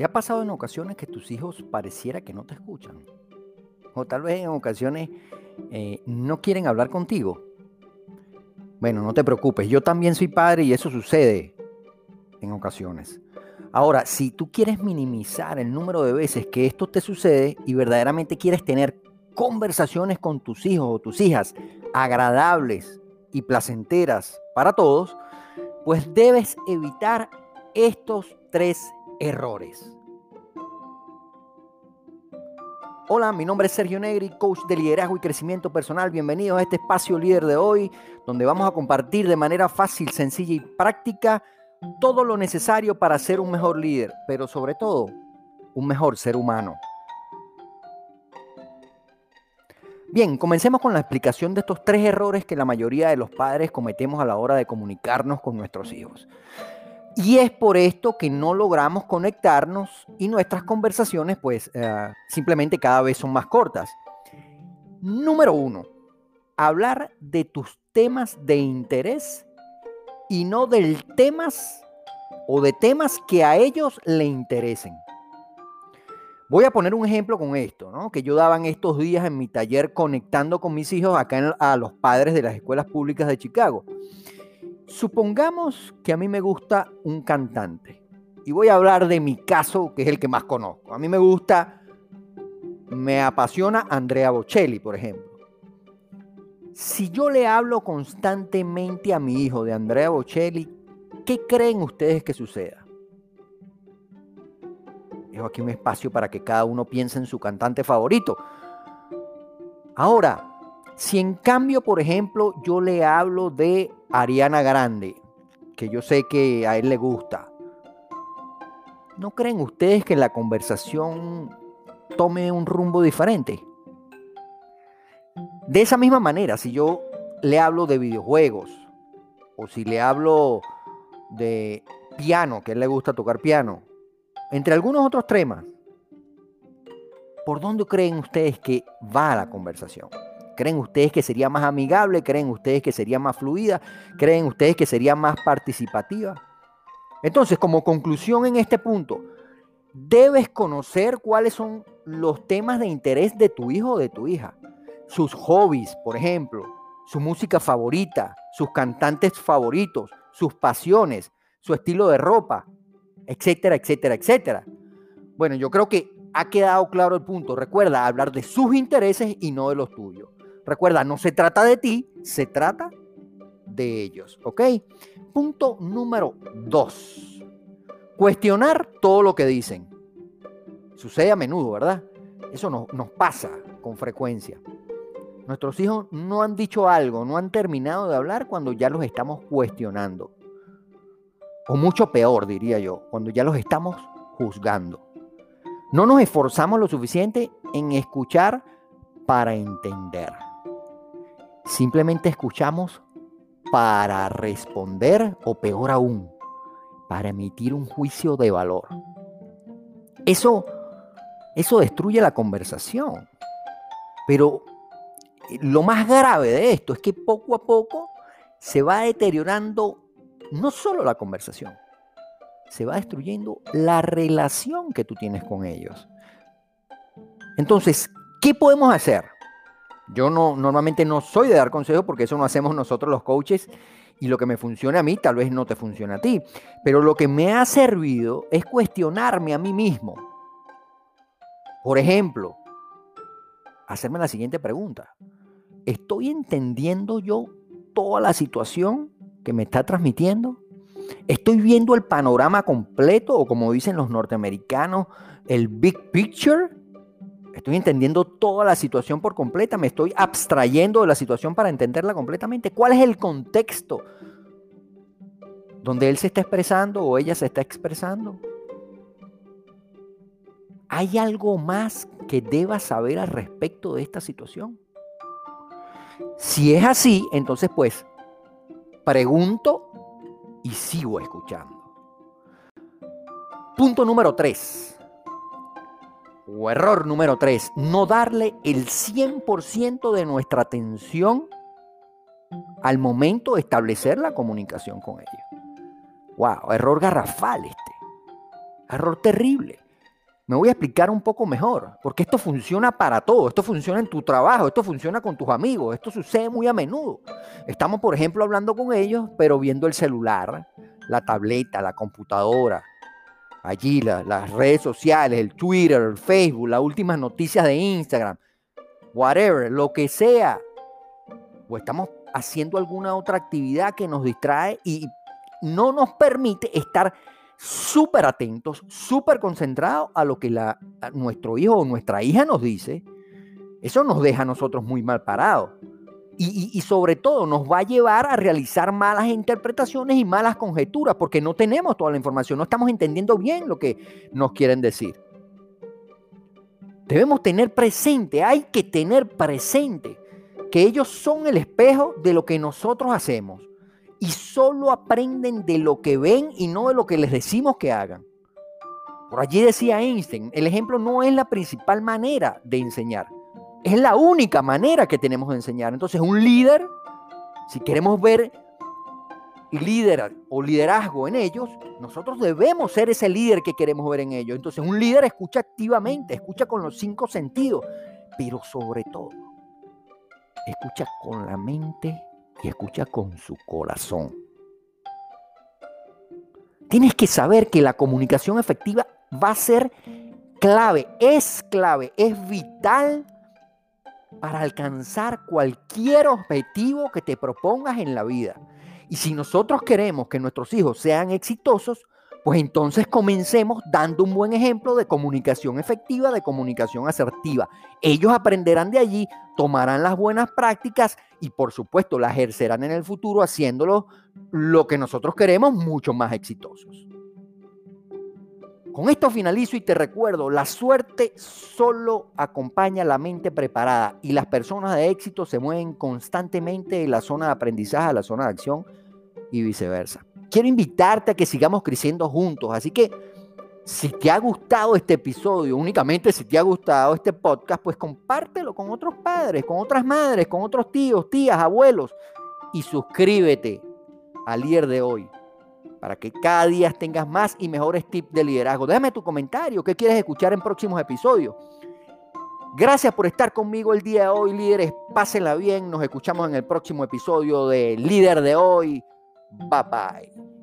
¿Te ha pasado en ocasiones que tus hijos pareciera que no te escuchan? O tal vez en ocasiones eh, no quieren hablar contigo. Bueno, no te preocupes, yo también soy padre y eso sucede en ocasiones. Ahora, si tú quieres minimizar el número de veces que esto te sucede y verdaderamente quieres tener conversaciones con tus hijos o tus hijas agradables y placenteras para todos, pues debes evitar estos tres errores. Hola, mi nombre es Sergio Negri, coach de liderazgo y crecimiento personal. Bienvenidos a este espacio líder de hoy, donde vamos a compartir de manera fácil, sencilla y práctica todo lo necesario para ser un mejor líder, pero sobre todo, un mejor ser humano. Bien, comencemos con la explicación de estos tres errores que la mayoría de los padres cometemos a la hora de comunicarnos con nuestros hijos. Y es por esto que no logramos conectarnos y nuestras conversaciones pues eh, simplemente cada vez son más cortas. Número uno, hablar de tus temas de interés y no del temas o de temas que a ellos le interesen. Voy a poner un ejemplo con esto, ¿no? que yo daba en estos días en mi taller conectando con mis hijos acá a los padres de las escuelas públicas de Chicago. Supongamos que a mí me gusta un cantante. Y voy a hablar de mi caso, que es el que más conozco. A mí me gusta, me apasiona Andrea Bocelli, por ejemplo. Si yo le hablo constantemente a mi hijo de Andrea Bocelli, ¿qué creen ustedes que suceda? Dejo aquí un espacio para que cada uno piense en su cantante favorito. Ahora, si en cambio, por ejemplo, yo le hablo de Ariana Grande, que yo sé que a él le gusta, ¿no creen ustedes que la conversación tome un rumbo diferente? De esa misma manera, si yo le hablo de videojuegos, o si le hablo de piano, que a él le gusta tocar piano, entre algunos otros temas, ¿por dónde creen ustedes que va la conversación? ¿Creen ustedes que sería más amigable? ¿Creen ustedes que sería más fluida? ¿Creen ustedes que sería más participativa? Entonces, como conclusión en este punto, debes conocer cuáles son los temas de interés de tu hijo o de tu hija. Sus hobbies, por ejemplo, su música favorita, sus cantantes favoritos, sus pasiones, su estilo de ropa, etcétera, etcétera, etcétera. Bueno, yo creo que ha quedado claro el punto. Recuerda hablar de sus intereses y no de los tuyos. Recuerda, no se trata de ti, se trata de ellos, ¿ok? Punto número dos. Cuestionar todo lo que dicen. Sucede a menudo, ¿verdad? Eso nos pasa con frecuencia. Nuestros hijos no han dicho algo, no han terminado de hablar cuando ya los estamos cuestionando. O mucho peor, diría yo, cuando ya los estamos juzgando. No nos esforzamos lo suficiente en escuchar para entender. Simplemente escuchamos para responder o peor aún, para emitir un juicio de valor. Eso, eso destruye la conversación. Pero lo más grave de esto es que poco a poco se va deteriorando no solo la conversación, se va destruyendo la relación que tú tienes con ellos. Entonces, ¿qué podemos hacer? Yo no, normalmente no soy de dar consejos porque eso no hacemos nosotros los coaches y lo que me funciona a mí tal vez no te funcione a ti. Pero lo que me ha servido es cuestionarme a mí mismo. Por ejemplo, hacerme la siguiente pregunta. ¿Estoy entendiendo yo toda la situación que me está transmitiendo? ¿Estoy viendo el panorama completo o como dicen los norteamericanos, el big picture? Estoy entendiendo toda la situación por completa, me estoy abstrayendo de la situación para entenderla completamente. ¿Cuál es el contexto donde él se está expresando o ella se está expresando? ¿Hay algo más que deba saber al respecto de esta situación? Si es así, entonces pues pregunto y sigo escuchando. Punto número 3. O error número 3. No darle el 100% de nuestra atención al momento de establecer la comunicación con ellos. Wow, error garrafal este. Error terrible. me voy a explicar un poco mejor, porque esto funciona para todo, esto funciona en tu trabajo, esto funciona con tus amigos, esto sucede muy a menudo. Estamos, por ejemplo, hablando con ellos, pero viendo el celular, la tableta, la computadora, allí las redes sociales, el Twitter, el Facebook, las últimas noticias de Instagram, whatever, lo que sea. O estamos haciendo alguna otra actividad que nos distrae y no nos permite estar súper atentos, súper concentrados a lo que nuestro hijo o nuestra hija nos dice. Eso nos deja a nosotros muy mal parados. Y, sobre todo nos va a llevar a realizar malas interpretaciones y malas conjeturas porque no tenemos toda la información, no estamos entendiendo bien lo que nos quieren decir. Debemos tener presente, hay que tener presente que ellos son el espejo de lo que nosotros hacemos y solo aprenden de lo que ven y no de lo que les decimos que hagan. Por allí decía Einstein, el ejemplo no es la principal manera de enseñar, es la única manera que tenemos de enseñar. Entonces, un líder, si queremos ver líder o liderazgo en ellos, nosotros debemos ser ese líder que queremos ver en ellos. Entonces, un líder escucha activamente, escucha con los cinco sentidos, pero sobre todo, escucha con la mente y escucha con su corazón. Tienes que saber que la comunicación efectiva va a ser clave, es clave, es vital para alcanzar cualquier objetivo que te propongas en la vida. Y si nosotros queremos que nuestros hijos sean exitosos, pues entonces comencemos dando un buen ejemplo de comunicación efectiva, de comunicación asertiva. Ellos aprenderán de allí, tomarán las buenas prácticas y por supuesto las ejercerán en el futuro haciéndolo lo que nosotros queremos mucho más exitosos. Con esto finalizo y te recuerdo, la suerte solo acompaña la mente preparada y las personas de éxito se mueven constantemente de la zona de aprendizaje a la zona de acción y viceversa quiero invitarte a que sigamos creciendo juntos. Así que si te ha gustado este episodio, únicamente si te ha gustado este podcast, pues compártelo con otros padres, con otras madres, con otros tíos, tías, abuelos y suscríbete al líder de hoy para que cada día tengas más y mejores tips de liderazgo. Déjame tu comentario, qué quieres escuchar en próximos episodios. Gracias por estar conmigo el día de hoy, líderes. Pásenla bien. Nos escuchamos en el próximo episodio de Líder de hoy. Bye bye.